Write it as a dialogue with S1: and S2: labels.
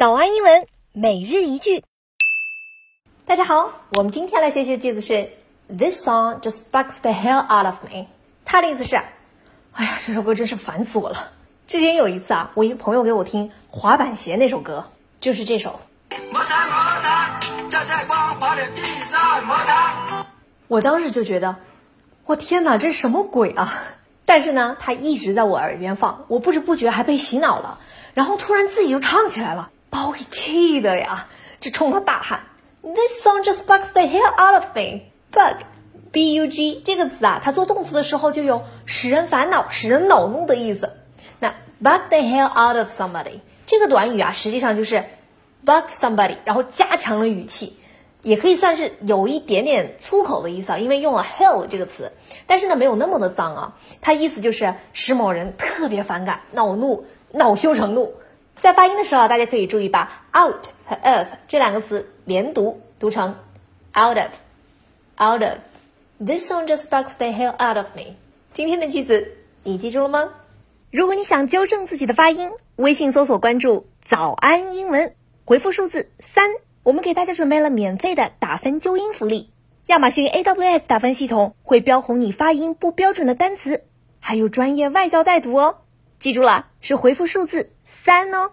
S1: 早安英文每日一句。大家好，我们今天来学习的句子是 This song just bugs the hell out of me。它的意思是，哎呀，这首歌真是烦死我了。之前有一次啊，我一个朋友给我听滑板鞋那首歌，就是这首。摩擦摩擦，在在光滑的地上摩擦。我当时就觉得，我天哪，这是什么鬼啊！但是呢，它一直在我耳边放，我不知不觉还被洗脑了，然后突然自己就唱起来了，把我给气的呀，就冲他大喊：“This song just bugs the hell out of me! Bug, b-u-g 这个词啊，它做动词的时候就有使人烦恼、使人恼怒的意思。那 bug the hell out of somebody 这个短语啊，实际上就是 bug somebody，然后加强了语气。也可以算是有一点点粗口的意思啊，因为用了 hell 这个词，但是呢没有那么的脏啊，它意思就是使某人特别反感、恼怒、恼羞成怒。在发音的时候，大家可以注意把 out 和 of 这两个词连读，读成 out of，out of。This song just bugs the hell out of me。今天的句子你记住了吗？如果你想纠正自己的发音，微信搜索关注“早安英文”，回复数字三。我们给大家准备了免费的打分纠音福利，亚马逊 AWS 打分系统会标红你发音不标准的单词，还有专业外教带读哦。记住了，是回复数字三哦。